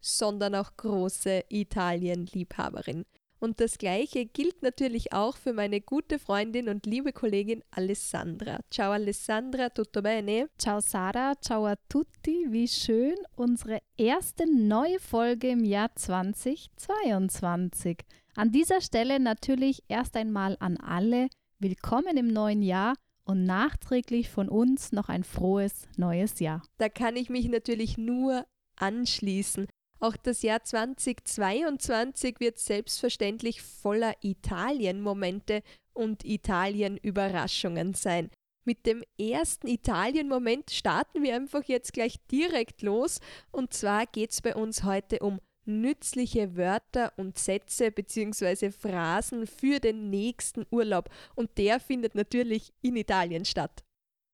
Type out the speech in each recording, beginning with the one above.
sondern auch große Italien-Liebhaberin. Und das gleiche gilt natürlich auch für meine gute Freundin und liebe Kollegin Alessandra. Ciao Alessandra, tutto bene? Ciao Sarah, ciao a tutti. Wie schön, unsere erste neue Folge im Jahr 2022. An dieser Stelle natürlich erst einmal an alle willkommen im neuen Jahr und nachträglich von uns noch ein frohes neues Jahr. Da kann ich mich natürlich nur anschließen. Auch das Jahr 2022 wird selbstverständlich voller Italien-Momente und Italien-Überraschungen sein. Mit dem ersten Italien-Moment starten wir einfach jetzt gleich direkt los. Und zwar geht es bei uns heute um nützliche Wörter und Sätze bzw. Phrasen für den nächsten Urlaub. Und der findet natürlich in Italien statt.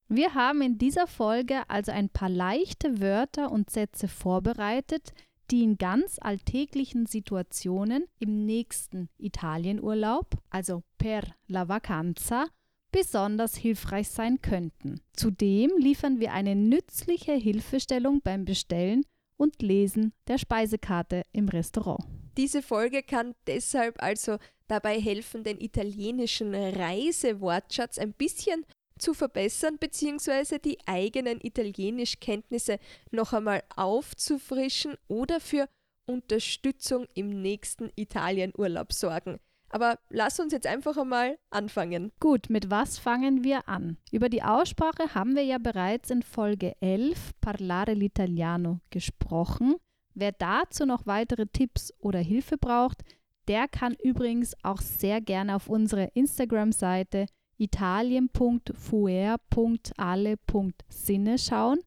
Wir haben in dieser Folge also ein paar leichte Wörter und Sätze vorbereitet, die in ganz alltäglichen Situationen im nächsten Italienurlaub, also per la vacanza, besonders hilfreich sein könnten. Zudem liefern wir eine nützliche Hilfestellung beim Bestellen und Lesen der Speisekarte im Restaurant. Diese Folge kann deshalb also dabei helfen, den italienischen Reisewortschatz ein bisschen zu verbessern bzw. die eigenen Italienischkenntnisse noch einmal aufzufrischen oder für Unterstützung im nächsten Italienurlaub sorgen. Aber lass uns jetzt einfach einmal anfangen. Gut, mit was fangen wir an? Über die Aussprache haben wir ja bereits in Folge 11 Parlare l'Italiano gesprochen. Wer dazu noch weitere Tipps oder Hilfe braucht, der kann übrigens auch sehr gerne auf unsere Instagram-Seite italien.fuer.alle.sinne schauen,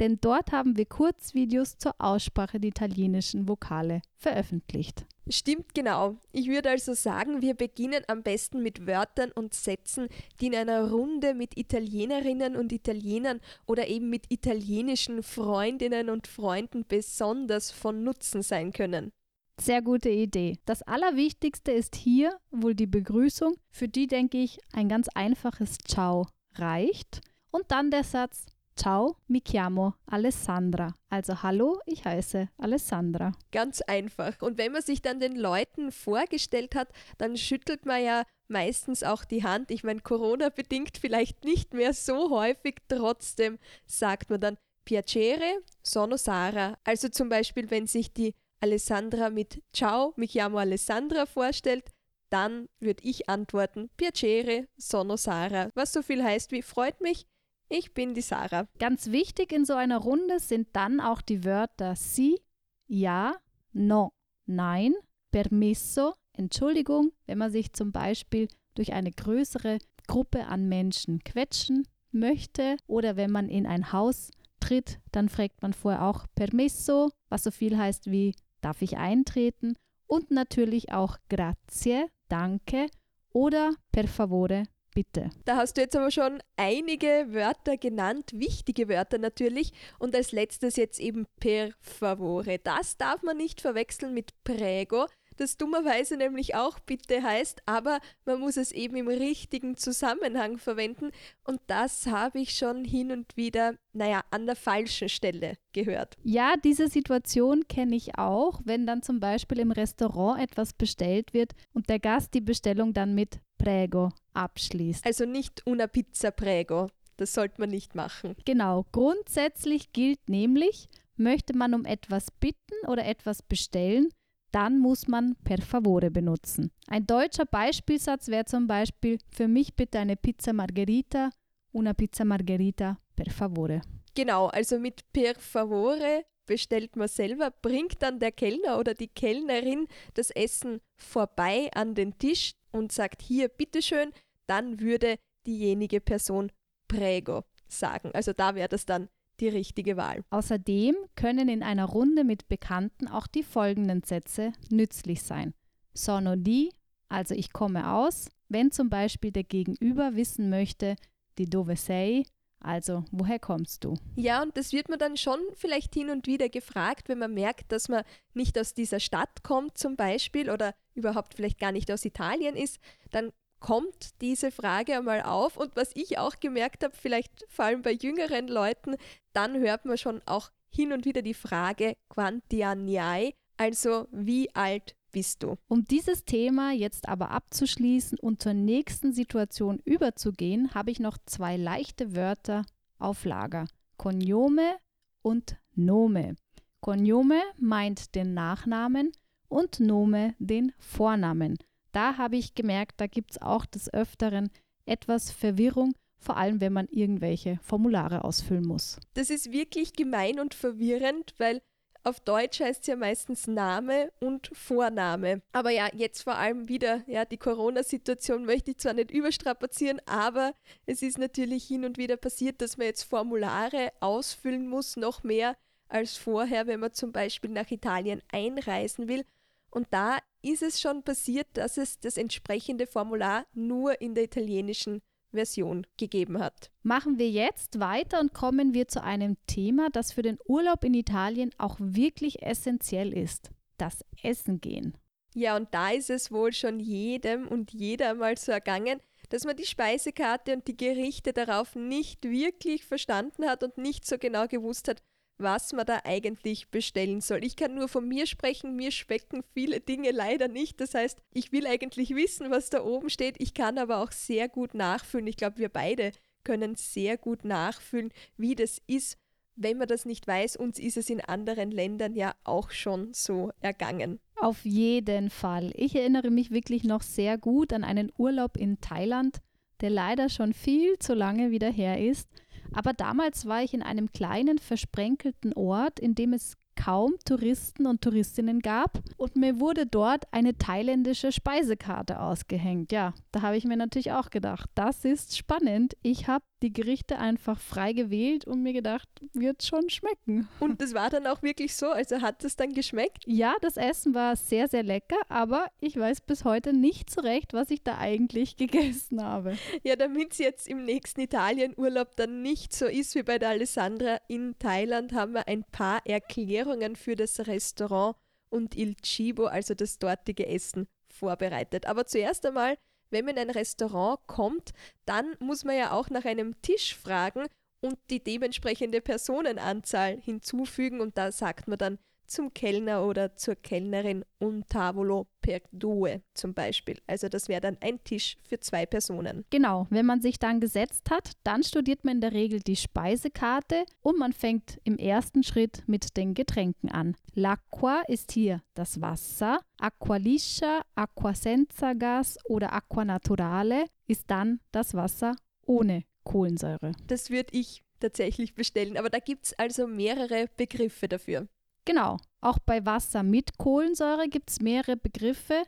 denn dort haben wir Kurzvideos zur Aussprache der italienischen Vokale veröffentlicht. Stimmt genau. Ich würde also sagen, wir beginnen am besten mit Wörtern und Sätzen, die in einer Runde mit Italienerinnen und Italienern oder eben mit italienischen Freundinnen und Freunden besonders von Nutzen sein können. Sehr gute Idee. Das Allerwichtigste ist hier wohl die Begrüßung, für die denke ich ein ganz einfaches Ciao reicht. Und dann der Satz Ciao, mi chiamo Alessandra. Also hallo, ich heiße Alessandra. Ganz einfach. Und wenn man sich dann den Leuten vorgestellt hat, dann schüttelt man ja meistens auch die Hand. Ich meine, Corona bedingt vielleicht nicht mehr so häufig, trotzdem sagt man dann Piacere, sono Sara. Also zum Beispiel, wenn sich die Alessandra mit Ciao, mi chiamo Alessandra vorstellt, dann würde ich antworten Piacere, sono Sara, was so viel heißt wie freut mich, ich bin die Sarah. Ganz wichtig in so einer Runde sind dann auch die Wörter si, ja, no, nein, permesso, Entschuldigung, wenn man sich zum Beispiel durch eine größere Gruppe an Menschen quetschen möchte oder wenn man in ein Haus tritt, dann fragt man vorher auch permesso, was so viel heißt wie darf ich eintreten und natürlich auch grazie, danke oder per favore, bitte. Da hast du jetzt aber schon einige Wörter genannt, wichtige Wörter natürlich. Und als letztes jetzt eben per favore. Das darf man nicht verwechseln mit prego das dummerweise nämlich auch bitte heißt, aber man muss es eben im richtigen Zusammenhang verwenden und das habe ich schon hin und wieder, naja, an der falschen Stelle gehört. Ja, diese Situation kenne ich auch, wenn dann zum Beispiel im Restaurant etwas bestellt wird und der Gast die Bestellung dann mit Prego abschließt. Also nicht una pizza prego. Das sollte man nicht machen. Genau, grundsätzlich gilt nämlich, möchte man um etwas bitten oder etwas bestellen, dann muss man per favore benutzen. Ein deutscher Beispielsatz wäre zum Beispiel für mich bitte eine Pizza Margherita, una Pizza Margherita per favore. Genau, also mit per favore bestellt man selber, bringt dann der Kellner oder die Kellnerin das Essen vorbei an den Tisch und sagt hier bitteschön, dann würde diejenige Person prego sagen. Also da wäre das dann die richtige Wahl. Außerdem können in einer Runde mit Bekannten auch die folgenden Sätze nützlich sein. Sono di, also ich komme aus, wenn zum Beispiel der Gegenüber wissen möchte, di dove sei, also woher kommst du? Ja, und das wird man dann schon vielleicht hin und wieder gefragt, wenn man merkt, dass man nicht aus dieser Stadt kommt zum Beispiel oder überhaupt vielleicht gar nicht aus Italien ist, dann kommt diese Frage einmal auf. Und was ich auch gemerkt habe, vielleicht vor allem bei jüngeren Leuten, dann hört man schon auch hin und wieder die Frage quanti anni hai, also wie alt bist du? Um dieses Thema jetzt aber abzuschließen und zur nächsten Situation überzugehen, habe ich noch zwei leichte Wörter auf Lager. Cognome und Nome. Cognome meint den Nachnamen und Nome den Vornamen da habe ich gemerkt, da gibt es auch des Öfteren etwas Verwirrung, vor allem wenn man irgendwelche Formulare ausfüllen muss. Das ist wirklich gemein und verwirrend, weil auf Deutsch heißt es ja meistens Name und Vorname. Aber ja, jetzt vor allem wieder, ja, die Corona-Situation möchte ich zwar nicht überstrapazieren, aber es ist natürlich hin und wieder passiert, dass man jetzt Formulare ausfüllen muss, noch mehr als vorher, wenn man zum Beispiel nach Italien einreisen will. Und da ist es schon passiert, dass es das entsprechende Formular nur in der italienischen Version gegeben hat. Machen wir jetzt weiter und kommen wir zu einem Thema, das für den Urlaub in Italien auch wirklich essentiell ist. Das Essen gehen. Ja, und da ist es wohl schon jedem und jeder mal so ergangen, dass man die Speisekarte und die Gerichte darauf nicht wirklich verstanden hat und nicht so genau gewusst hat, was man da eigentlich bestellen soll. Ich kann nur von mir sprechen, mir schmecken viele Dinge leider nicht. Das heißt, ich will eigentlich wissen, was da oben steht. Ich kann aber auch sehr gut nachfühlen. Ich glaube, wir beide können sehr gut nachfühlen, wie das ist, wenn man das nicht weiß. Uns ist es in anderen Ländern ja auch schon so ergangen. Auf jeden Fall. Ich erinnere mich wirklich noch sehr gut an einen Urlaub in Thailand, der leider schon viel zu lange wieder her ist. Aber damals war ich in einem kleinen, versprenkelten Ort, in dem es kaum Touristen und Touristinnen gab und mir wurde dort eine thailändische Speisekarte ausgehängt. Ja, da habe ich mir natürlich auch gedacht, das ist spannend. Ich habe die Gerichte einfach frei gewählt und mir gedacht, wird schon schmecken. Und das war dann auch wirklich so? Also hat es dann geschmeckt? Ja, das Essen war sehr, sehr lecker, aber ich weiß bis heute nicht so recht, was ich da eigentlich gegessen habe. Ja, damit es jetzt im nächsten Italienurlaub dann nicht so ist wie bei der Alessandra in Thailand, haben wir ein paar Erklärungen für das Restaurant und Il Cibo, also das dortige Essen, vorbereitet. Aber zuerst einmal wenn man in ein Restaurant kommt, dann muss man ja auch nach einem Tisch fragen und die dementsprechende Personenanzahl hinzufügen und da sagt man dann zum Kellner oder zur Kellnerin un tavolo per due zum Beispiel. Also das wäre dann ein Tisch für zwei Personen. Genau, wenn man sich dann gesetzt hat, dann studiert man in der Regel die Speisekarte und man fängt im ersten Schritt mit den Getränken an. L'acqua ist hier das Wasser, Acqua liscia, Acqua senza gas oder Acqua naturale ist dann das Wasser ohne Kohlensäure. Das würde ich tatsächlich bestellen, aber da gibt es also mehrere Begriffe dafür. Genau, auch bei Wasser mit Kohlensäure gibt es mehrere Begriffe.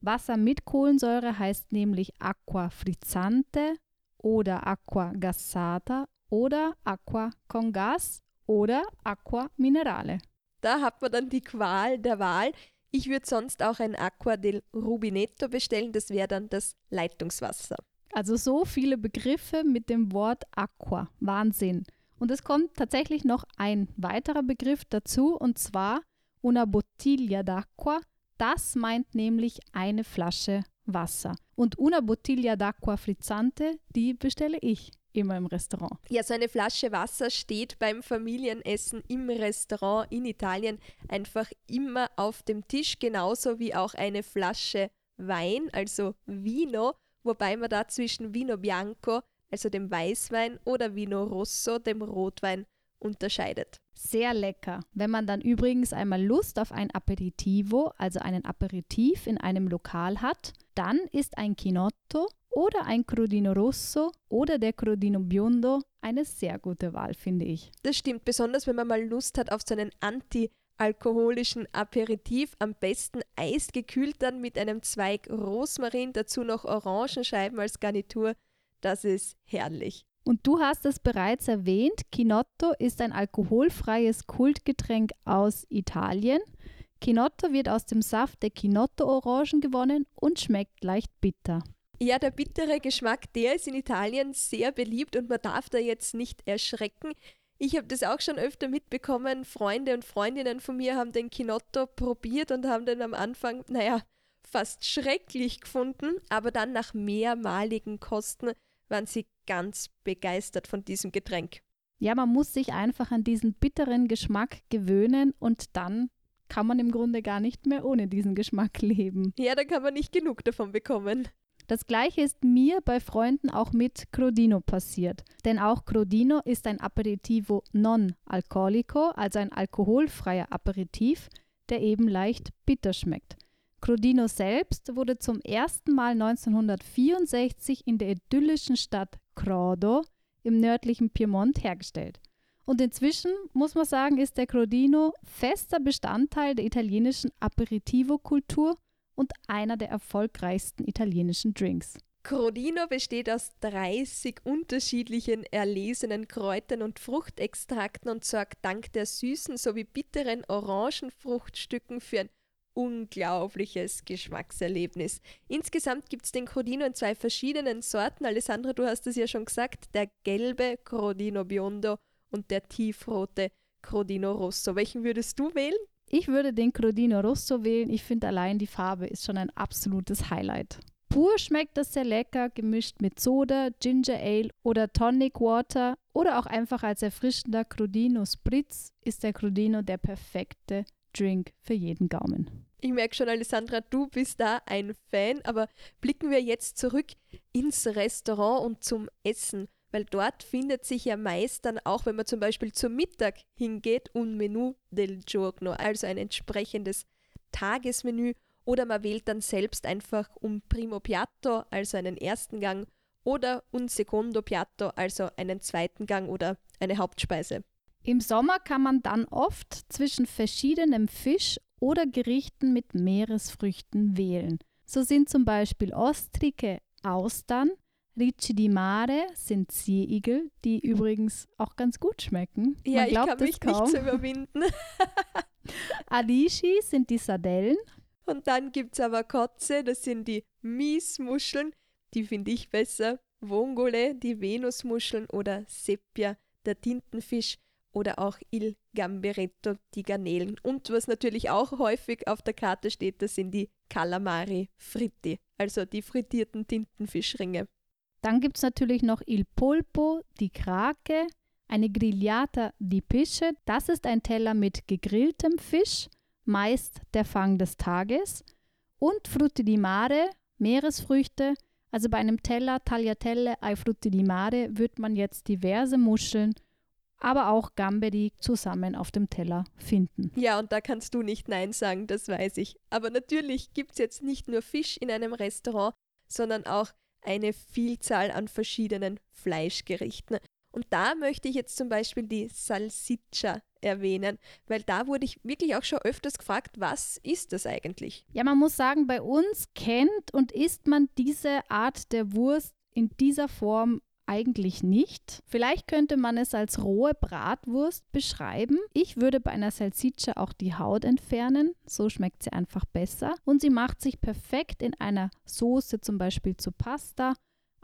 Wasser mit Kohlensäure heißt nämlich Aqua frizzante oder Aqua gassata oder Aqua con gas oder Aqua minerale. Da hat man dann die Qual der Wahl. Ich würde sonst auch ein Aqua del Rubinetto bestellen, das wäre dann das Leitungswasser. Also so viele Begriffe mit dem Wort Aqua. Wahnsinn. Und es kommt tatsächlich noch ein weiterer Begriff dazu, und zwar una bottiglia d'acqua. Das meint nämlich eine Flasche Wasser. Und una bottiglia d'acqua frizzante, die bestelle ich immer im Restaurant. Ja, so eine Flasche Wasser steht beim Familienessen im Restaurant in Italien einfach immer auf dem Tisch, genauso wie auch eine Flasche Wein, also Vino, wobei man da zwischen Vino Bianco also dem Weißwein, oder Vino Rosso, dem Rotwein, unterscheidet. Sehr lecker. Wenn man dann übrigens einmal Lust auf ein Aperitivo, also einen Aperitif in einem Lokal hat, dann ist ein Chinotto oder ein Crodino Rosso oder der Crodino Biondo eine sehr gute Wahl, finde ich. Das stimmt, besonders wenn man mal Lust hat auf so einen anti-alkoholischen Aperitif, am besten eisgekühlt dann mit einem Zweig Rosmarin, dazu noch Orangenscheiben als Garnitur das ist herrlich. Und du hast es bereits erwähnt, Kinotto ist ein alkoholfreies Kultgetränk aus Italien. Kinotto wird aus dem Saft der Kinotto-Orangen gewonnen und schmeckt leicht bitter. Ja, der bittere Geschmack, der ist in Italien sehr beliebt und man darf da jetzt nicht erschrecken. Ich habe das auch schon öfter mitbekommen. Freunde und Freundinnen von mir haben den Kinotto probiert und haben den am Anfang, naja, fast schrecklich gefunden, aber dann nach mehrmaligen Kosten waren sie ganz begeistert von diesem Getränk. Ja, man muss sich einfach an diesen bitteren Geschmack gewöhnen und dann kann man im Grunde gar nicht mehr ohne diesen Geschmack leben. Ja, da kann man nicht genug davon bekommen. Das gleiche ist mir bei Freunden auch mit Crodino passiert. Denn auch Crodino ist ein Aperitivo non alcolico, also ein alkoholfreier Aperitif, der eben leicht bitter schmeckt. Crodino selbst wurde zum ersten Mal 1964 in der idyllischen Stadt Crodo im nördlichen Piemont hergestellt. Und inzwischen, muss man sagen, ist der Crodino fester Bestandteil der italienischen Aperitivo-Kultur und einer der erfolgreichsten italienischen Drinks. Crodino besteht aus 30 unterschiedlichen erlesenen Kräutern und Fruchtextrakten und sorgt dank der süßen sowie bitteren Orangenfruchtstücken für ein unglaubliches Geschmackserlebnis. Insgesamt gibt es den Crodino in zwei verschiedenen Sorten. Alessandra, du hast es ja schon gesagt, der gelbe Crodino Biondo und der tiefrote Crodino Rosso. Welchen würdest du wählen? Ich würde den Crodino Rosso wählen. Ich finde allein die Farbe ist schon ein absolutes Highlight. Pur schmeckt das sehr lecker, gemischt mit Soda, Ginger Ale oder Tonic Water oder auch einfach als erfrischender Crodino Spritz ist der Crodino der perfekte Drink für jeden Gaumen. Ich merke schon, Alessandra, du bist da ein Fan, aber blicken wir jetzt zurück ins Restaurant und zum Essen, weil dort findet sich ja meist dann auch, wenn man zum Beispiel zum Mittag hingeht, un Menü del giorno, also ein entsprechendes Tagesmenü, oder man wählt dann selbst einfach un primo piatto, also einen ersten Gang, oder un secondo piatto, also einen zweiten Gang oder eine Hauptspeise. Im Sommer kann man dann oft zwischen verschiedenem Fisch oder Gerichten mit Meeresfrüchten wählen. So sind zum Beispiel Ostrike Austern, Ricci di Mare sind Seeigel, die übrigens auch ganz gut schmecken. Ja, ich kann mich kaum. nicht zu überwinden. Alici sind die Sardellen. Und dann gibt es aber Kotze, das sind die Miesmuscheln, die finde ich besser. Vongole, die Venusmuscheln oder Seppia, der Tintenfisch oder auch Il Gamberetto, die Garnelen. Und was natürlich auch häufig auf der Karte steht, das sind die Calamari Fritti, also die frittierten Tintenfischringe. Dann gibt es natürlich noch Il Polpo, die Krake, eine Grigliata di Pisce, das ist ein Teller mit gegrilltem Fisch, meist der Fang des Tages, und Frutti di Mare, Meeresfrüchte, also bei einem Teller Tagliatelle ai Frutti di Mare wird man jetzt diverse Muscheln aber auch Gamberi zusammen auf dem Teller finden. Ja, und da kannst du nicht Nein sagen, das weiß ich. Aber natürlich gibt es jetzt nicht nur Fisch in einem Restaurant, sondern auch eine Vielzahl an verschiedenen Fleischgerichten. Und da möchte ich jetzt zum Beispiel die Salsiccia erwähnen, weil da wurde ich wirklich auch schon öfters gefragt, was ist das eigentlich? Ja, man muss sagen, bei uns kennt und isst man diese Art der Wurst in dieser Form eigentlich nicht. Vielleicht könnte man es als rohe Bratwurst beschreiben. Ich würde bei einer Salsiccia auch die Haut entfernen, so schmeckt sie einfach besser. Und sie macht sich perfekt in einer Soße, zum Beispiel zu Pasta,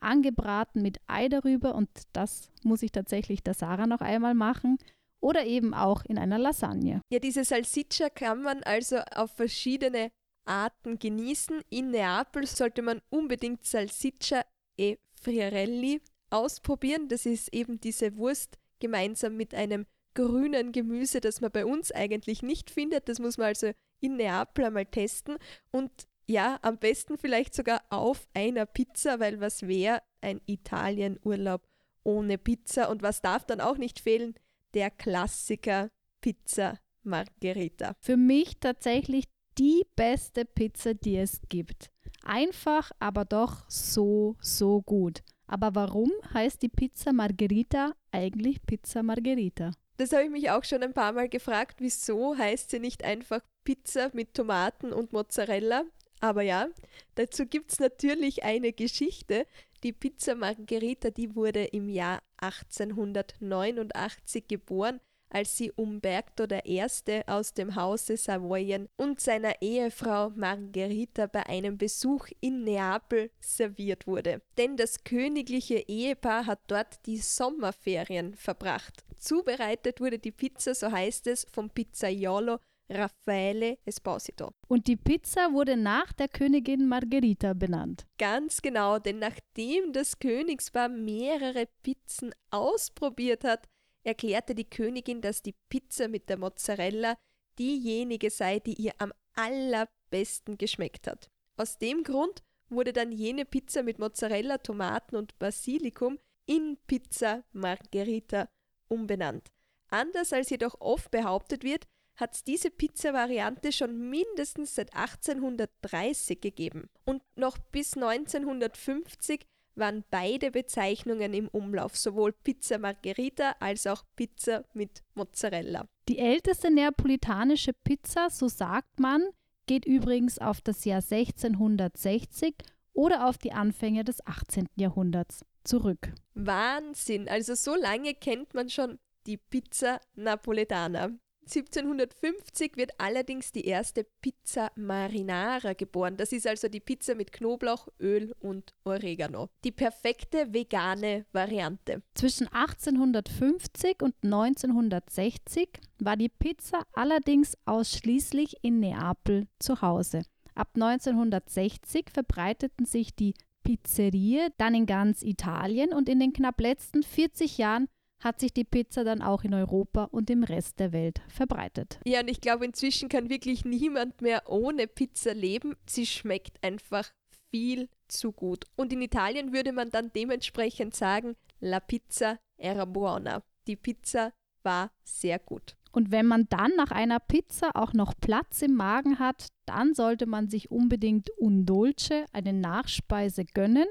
angebraten mit Ei darüber und das muss ich tatsächlich der Sarah noch einmal machen. Oder eben auch in einer Lasagne. Ja, diese Salsiccia kann man also auf verschiedene Arten genießen. In Neapel sollte man unbedingt Salsiccia e Friarelli ausprobieren. Das ist eben diese Wurst gemeinsam mit einem grünen Gemüse, das man bei uns eigentlich nicht findet. Das muss man also in Neapel einmal testen. Und ja, am besten vielleicht sogar auf einer Pizza, weil was wäre ein Italienurlaub ohne Pizza? Und was darf dann auch nicht fehlen? Der Klassiker Pizza Margherita. Für mich tatsächlich die beste Pizza, die es gibt. Einfach, aber doch so, so gut. Aber warum heißt die Pizza Margherita eigentlich Pizza Margherita? Das habe ich mich auch schon ein paar Mal gefragt, wieso heißt sie nicht einfach Pizza mit Tomaten und Mozzarella? Aber ja, dazu gibt es natürlich eine Geschichte. Die Pizza Margherita, die wurde im Jahr 1889 geboren, als sie Umberto I. aus dem Hause Savoyen und seiner Ehefrau Margherita bei einem Besuch in Neapel serviert wurde. Denn das königliche Ehepaar hat dort die Sommerferien verbracht. Zubereitet wurde die Pizza, so heißt es, vom Pizzaiolo Raffaele Esposito. Und die Pizza wurde nach der Königin Margherita benannt. Ganz genau, denn nachdem das Königspaar mehrere Pizzen ausprobiert hat, erklärte die Königin, dass die Pizza mit der Mozzarella diejenige sei, die ihr am allerbesten geschmeckt hat. Aus dem Grund wurde dann jene Pizza mit Mozzarella, Tomaten und Basilikum in Pizza Margherita umbenannt. Anders als jedoch oft behauptet wird, hat es diese Pizza-Variante schon mindestens seit 1830 gegeben. Und noch bis 1950 waren beide Bezeichnungen im Umlauf, sowohl Pizza Margherita als auch Pizza mit Mozzarella. Die älteste neapolitanische Pizza, so sagt man, geht übrigens auf das Jahr 1660 oder auf die Anfänge des 18. Jahrhunderts zurück. Wahnsinn, also so lange kennt man schon die Pizza Napoletana. 1750 wird allerdings die erste Pizza Marinara geboren. Das ist also die Pizza mit Knoblauch, Öl und Oregano. Die perfekte vegane Variante. Zwischen 1850 und 1960 war die Pizza allerdings ausschließlich in Neapel zu Hause. Ab 1960 verbreiteten sich die Pizzerie dann in ganz Italien und in den knapp letzten 40 Jahren hat sich die Pizza dann auch in Europa und im Rest der Welt verbreitet. Ja, und ich glaube, inzwischen kann wirklich niemand mehr ohne Pizza leben. Sie schmeckt einfach viel zu gut. Und in Italien würde man dann dementsprechend sagen, la pizza era buona. Die Pizza war sehr gut. Und wenn man dann nach einer Pizza auch noch Platz im Magen hat, dann sollte man sich unbedingt un dolce, eine Nachspeise gönnen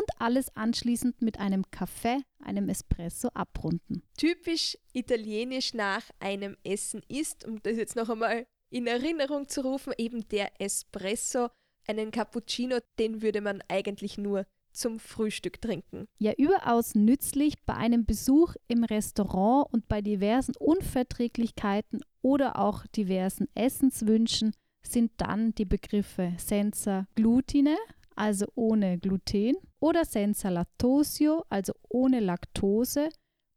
und alles anschließend mit einem Kaffee, einem Espresso abrunden. Typisch italienisch nach einem Essen ist, um das jetzt noch einmal in Erinnerung zu rufen, eben der Espresso, einen Cappuccino, den würde man eigentlich nur zum Frühstück trinken. Ja, überaus nützlich bei einem Besuch im Restaurant und bei diversen Unverträglichkeiten oder auch diversen Essenswünschen sind dann die Begriffe senza glutine, also ohne Gluten, oder senza lattosio, also ohne Laktose,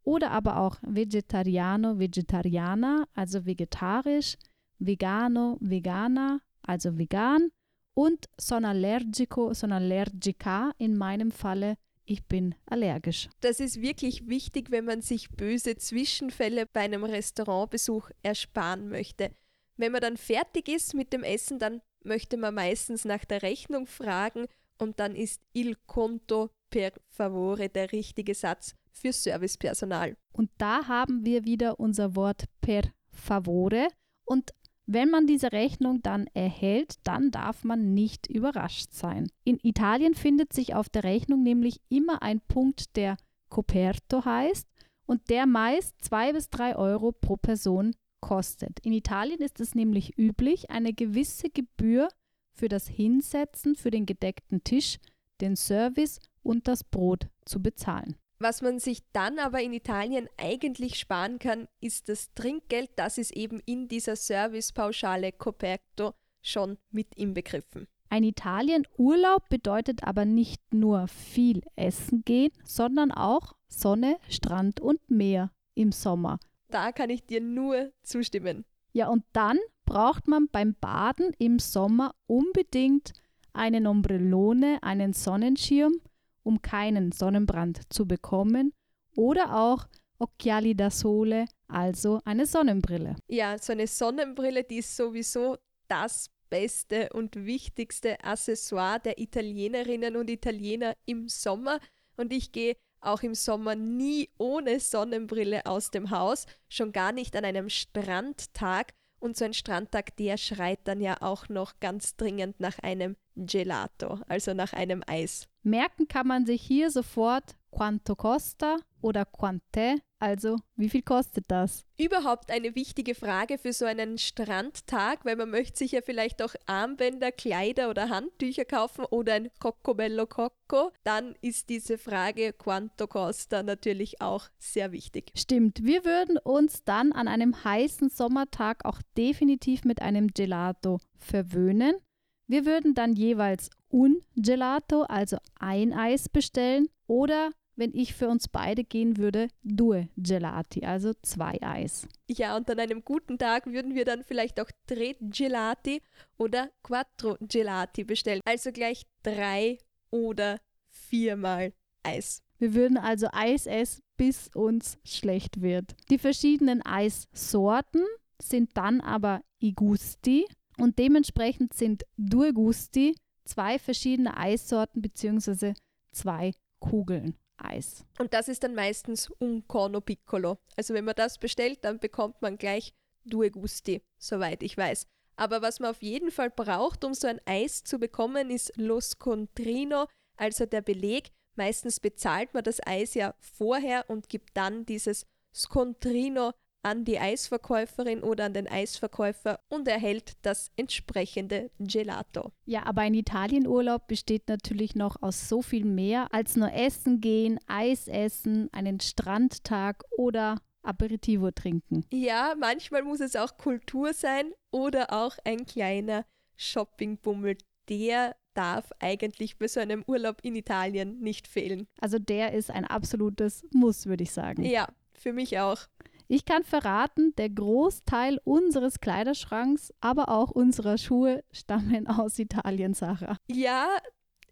oder aber auch vegetariano, vegetariana, also vegetarisch, vegano, vegana, also vegan und son allergico, son allergica in meinem Falle ich bin allergisch. Das ist wirklich wichtig, wenn man sich böse Zwischenfälle bei einem Restaurantbesuch ersparen möchte. Wenn man dann fertig ist mit dem Essen, dann möchte man meistens nach der Rechnung fragen und dann ist il conto per favore der richtige Satz für Servicepersonal. Und da haben wir wieder unser Wort per favore und wenn man diese Rechnung dann erhält, dann darf man nicht überrascht sein. In Italien findet sich auf der Rechnung nämlich immer ein Punkt, der Coperto heißt und der meist zwei bis drei Euro pro Person kostet. In Italien ist es nämlich üblich, eine gewisse Gebühr für das Hinsetzen, für den gedeckten Tisch, den Service und das Brot zu bezahlen. Was man sich dann aber in Italien eigentlich sparen kann, ist das Trinkgeld. Das ist eben in dieser Servicepauschale Coperto schon mit inbegriffen. Ein Italien-Urlaub bedeutet aber nicht nur viel essen gehen, sondern auch Sonne, Strand und Meer im Sommer. Da kann ich dir nur zustimmen. Ja, und dann braucht man beim Baden im Sommer unbedingt einen Ombrellone, einen Sonnenschirm, um keinen Sonnenbrand zu bekommen, oder auch Occhiali da Sole, also eine Sonnenbrille. Ja, so eine Sonnenbrille, die ist sowieso das beste und wichtigste Accessoire der Italienerinnen und Italiener im Sommer. Und ich gehe auch im Sommer nie ohne Sonnenbrille aus dem Haus, schon gar nicht an einem Strandtag. Und so ein Strandtag, der schreit dann ja auch noch ganz dringend nach einem Gelato, also nach einem Eis. Merken kann man sich hier sofort quanto costa oder quant'è, Also, wie viel kostet das? Überhaupt eine wichtige Frage für so einen Strandtag, weil man möchte sich ja vielleicht auch Armbänder, Kleider oder Handtücher kaufen oder ein Coccobello Cocco. Dann ist diese Frage Quanto Costa natürlich auch sehr wichtig. Stimmt, wir würden uns dann an einem heißen Sommertag auch definitiv mit einem Gelato verwöhnen. Wir würden dann jeweils un Gelato, also ein Eis bestellen oder wenn ich für uns beide gehen würde, due gelati, also zwei Eis. Ja, und an einem guten Tag würden wir dann vielleicht auch tre gelati oder quattro gelati bestellen, also gleich drei oder viermal Eis. Wir würden also Eis essen, bis uns schlecht wird. Die verschiedenen Eissorten sind dann aber i gusti und dementsprechend sind due gusti zwei verschiedene Eissorten bzw. zwei Kugeln. Eis. Und das ist dann meistens un corno piccolo. Also wenn man das bestellt, dann bekommt man gleich due gusti, soweit ich weiß. Aber was man auf jeden Fall braucht, um so ein Eis zu bekommen, ist lo scontrino, also der Beleg. Meistens bezahlt man das Eis ja vorher und gibt dann dieses scontrino an die Eisverkäuferin oder an den Eisverkäufer und erhält das entsprechende Gelato. Ja, aber ein Italienurlaub besteht natürlich noch aus so viel mehr als nur Essen gehen, Eis essen, einen Strandtag oder Aperitivo trinken. Ja, manchmal muss es auch Kultur sein oder auch ein kleiner Shoppingbummel. Der darf eigentlich bei so einem Urlaub in Italien nicht fehlen. Also der ist ein absolutes Muss, würde ich sagen. Ja, für mich auch. Ich kann verraten, der Großteil unseres Kleiderschranks, aber auch unserer Schuhe stammen aus Italien, Sarah. Ja,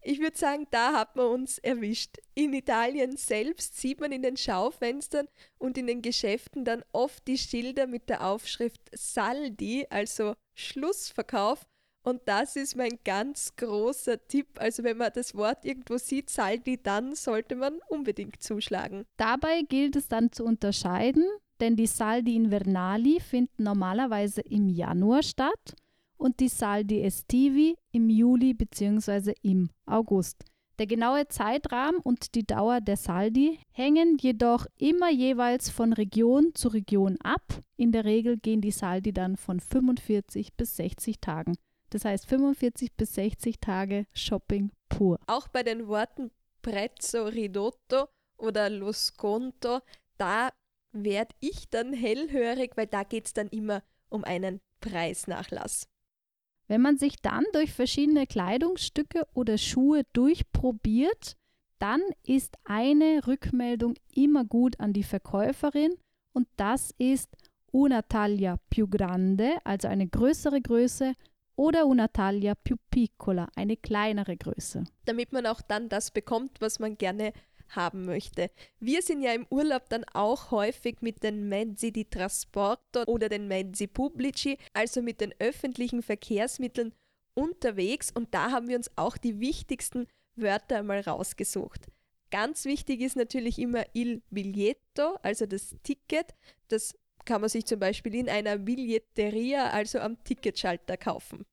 ich würde sagen, da hat man uns erwischt. In Italien selbst sieht man in den Schaufenstern und in den Geschäften dann oft die Schilder mit der Aufschrift Saldi, also Schlussverkauf. Und das ist mein ganz großer Tipp. Also wenn man das Wort irgendwo sieht, Saldi, dann sollte man unbedingt zuschlagen. Dabei gilt es dann zu unterscheiden denn die Saldi Invernali finden normalerweise im Januar statt und die Saldi Estivi im Juli bzw. im August. Der genaue Zeitrahmen und die Dauer der Saldi hängen jedoch immer jeweils von Region zu Region ab. In der Regel gehen die Saldi dann von 45 bis 60 Tagen. Das heißt 45 bis 60 Tage Shopping pur. Auch bei den Worten Prezzo ridotto oder lo sconto, da werde ich dann hellhörig, weil da geht es dann immer um einen Preisnachlass. Wenn man sich dann durch verschiedene Kleidungsstücke oder Schuhe durchprobiert, dann ist eine Rückmeldung immer gut an die Verkäuferin und das ist una taglia più grande, also eine größere Größe, oder una taglia più piccola, eine kleinere Größe. Damit man auch dann das bekommt, was man gerne haben möchte. Wir sind ja im Urlaub dann auch häufig mit den Mezzi di Trasporto oder den Mezzi Pubblici, also mit den öffentlichen Verkehrsmitteln unterwegs und da haben wir uns auch die wichtigsten Wörter einmal rausgesucht. Ganz wichtig ist natürlich immer il biglietto, also das Ticket. Das kann man sich zum Beispiel in einer Billetteria, also am Ticketschalter kaufen.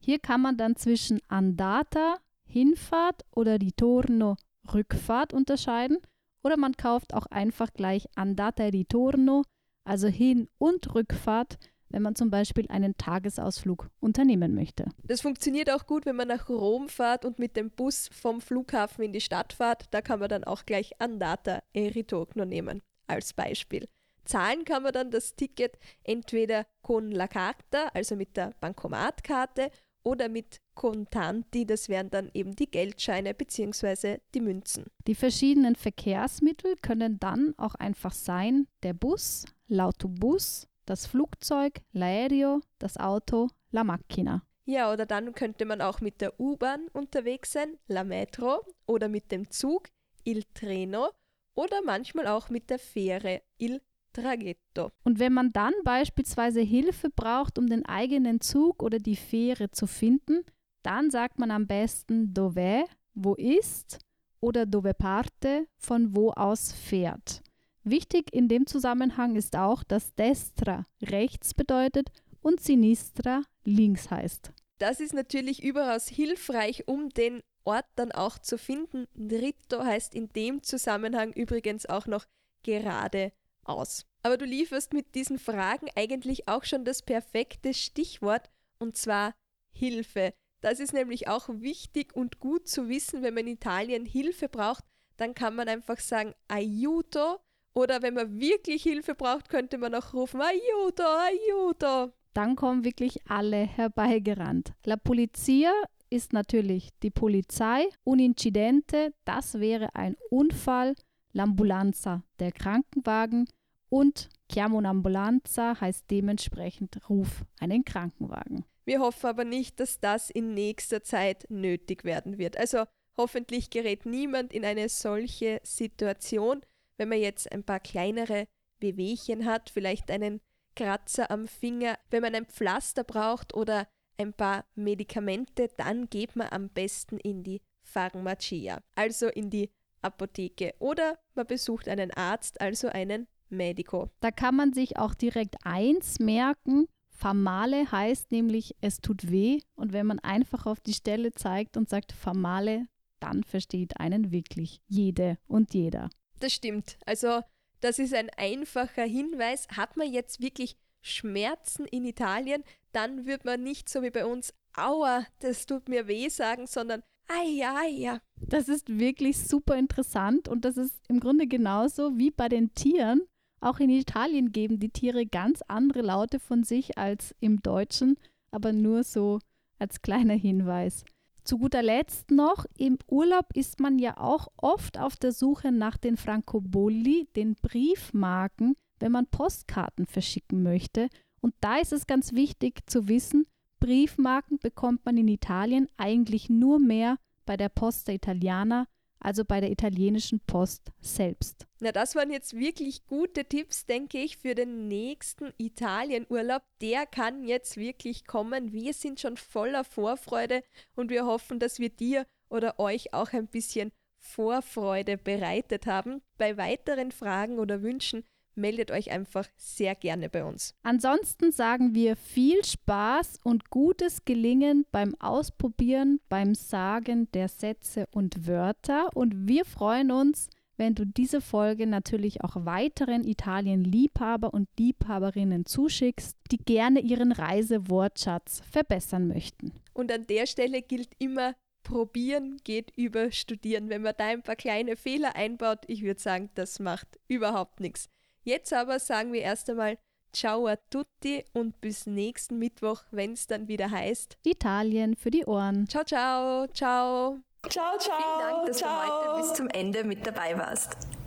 Hier kann man dann zwischen Andata, Hinfahrt oder Ritorno Rückfahrt unterscheiden oder man kauft auch einfach gleich Andata e Ritorno, also Hin- und Rückfahrt, wenn man zum Beispiel einen Tagesausflug unternehmen möchte. Das funktioniert auch gut, wenn man nach Rom fährt und mit dem Bus vom Flughafen in die Stadt fährt. Da kann man dann auch gleich Andata e Ritorno nehmen, als Beispiel. Zahlen kann man dann das Ticket entweder con la carta, also mit der Bankomatkarte, oder mit Contanti, das wären dann eben die Geldscheine bzw. die Münzen. Die verschiedenen Verkehrsmittel können dann auch einfach sein der Bus, l'autobus, das Flugzeug, l'aereo, das Auto, la macchina. Ja, oder dann könnte man auch mit der U-Bahn unterwegs sein, la metro, oder mit dem Zug, il treno, oder manchmal auch mit der Fähre, il Traghetto. Und wenn man dann beispielsweise Hilfe braucht, um den eigenen Zug oder die Fähre zu finden, dann sagt man am besten dove, wo ist, oder dove parte, von wo aus fährt. Wichtig in dem Zusammenhang ist auch, dass destra rechts bedeutet und sinistra links heißt. Das ist natürlich überaus hilfreich, um den Ort dann auch zu finden. Dritto heißt in dem Zusammenhang übrigens auch noch gerade aus. Aber du lieferst mit diesen Fragen eigentlich auch schon das perfekte Stichwort und zwar Hilfe. Das ist nämlich auch wichtig und gut zu wissen, wenn man in Italien Hilfe braucht, dann kann man einfach sagen aiuto oder wenn man wirklich Hilfe braucht, könnte man auch rufen aiuto, aiuto. Dann kommen wirklich alle herbeigerannt. La Polizia ist natürlich die Polizei. Un incidente, das wäre ein Unfall. L'ambulanza, der Krankenwagen. Und chiamo un'ambulanza heißt dementsprechend ruf einen Krankenwagen. Wir hoffen aber nicht, dass das in nächster Zeit nötig werden wird. Also hoffentlich gerät niemand in eine solche Situation, wenn man jetzt ein paar kleinere Wehwehchen hat, vielleicht einen Kratzer am Finger, wenn man ein Pflaster braucht oder ein paar Medikamente, dann geht man am besten in die Pharmacia, also in die Apotheke oder man besucht einen Arzt, also einen Medico. Da kann man sich auch direkt eins merken. Famale heißt nämlich, es tut weh. Und wenn man einfach auf die Stelle zeigt und sagt Famale, dann versteht einen wirklich jede und jeder. Das stimmt. Also, das ist ein einfacher Hinweis. Hat man jetzt wirklich Schmerzen in Italien, dann wird man nicht so wie bei uns, aua, das tut mir weh sagen, sondern Eia, eia. Das ist wirklich super interessant und das ist im Grunde genauso wie bei den Tieren. Auch in Italien geben die Tiere ganz andere Laute von sich als im Deutschen, aber nur so als kleiner Hinweis. Zu guter Letzt noch, im Urlaub ist man ja auch oft auf der Suche nach den Francobolli, den Briefmarken, wenn man Postkarten verschicken möchte. Und da ist es ganz wichtig zu wissen, Briefmarken bekommt man in Italien eigentlich nur mehr bei der Posta Italiana, also bei der italienischen Post selbst. Na, das waren jetzt wirklich gute Tipps, denke ich, für den nächsten Italienurlaub. Der kann jetzt wirklich kommen. Wir sind schon voller Vorfreude und wir hoffen, dass wir dir oder euch auch ein bisschen Vorfreude bereitet haben. Bei weiteren Fragen oder Wünschen meldet euch einfach sehr gerne bei uns. Ansonsten sagen wir viel Spaß und gutes Gelingen beim Ausprobieren, beim Sagen der Sätze und Wörter und wir freuen uns, wenn du diese Folge natürlich auch weiteren Italien-Liebhaber und Liebhaberinnen zuschickst, die gerne ihren Reisewortschatz verbessern möchten. Und an der Stelle gilt immer, probieren geht über studieren. Wenn man da ein paar kleine Fehler einbaut, ich würde sagen, das macht überhaupt nichts. Jetzt aber sagen wir erst einmal Ciao a tutti und bis nächsten Mittwoch, wenn es dann wieder heißt Italien für die Ohren. Ciao, ciao, ciao. Ciao, ciao. Vielen Dank, dass ciao. du heute bis zum Ende mit dabei warst.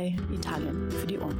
bei Italien für die Ohren.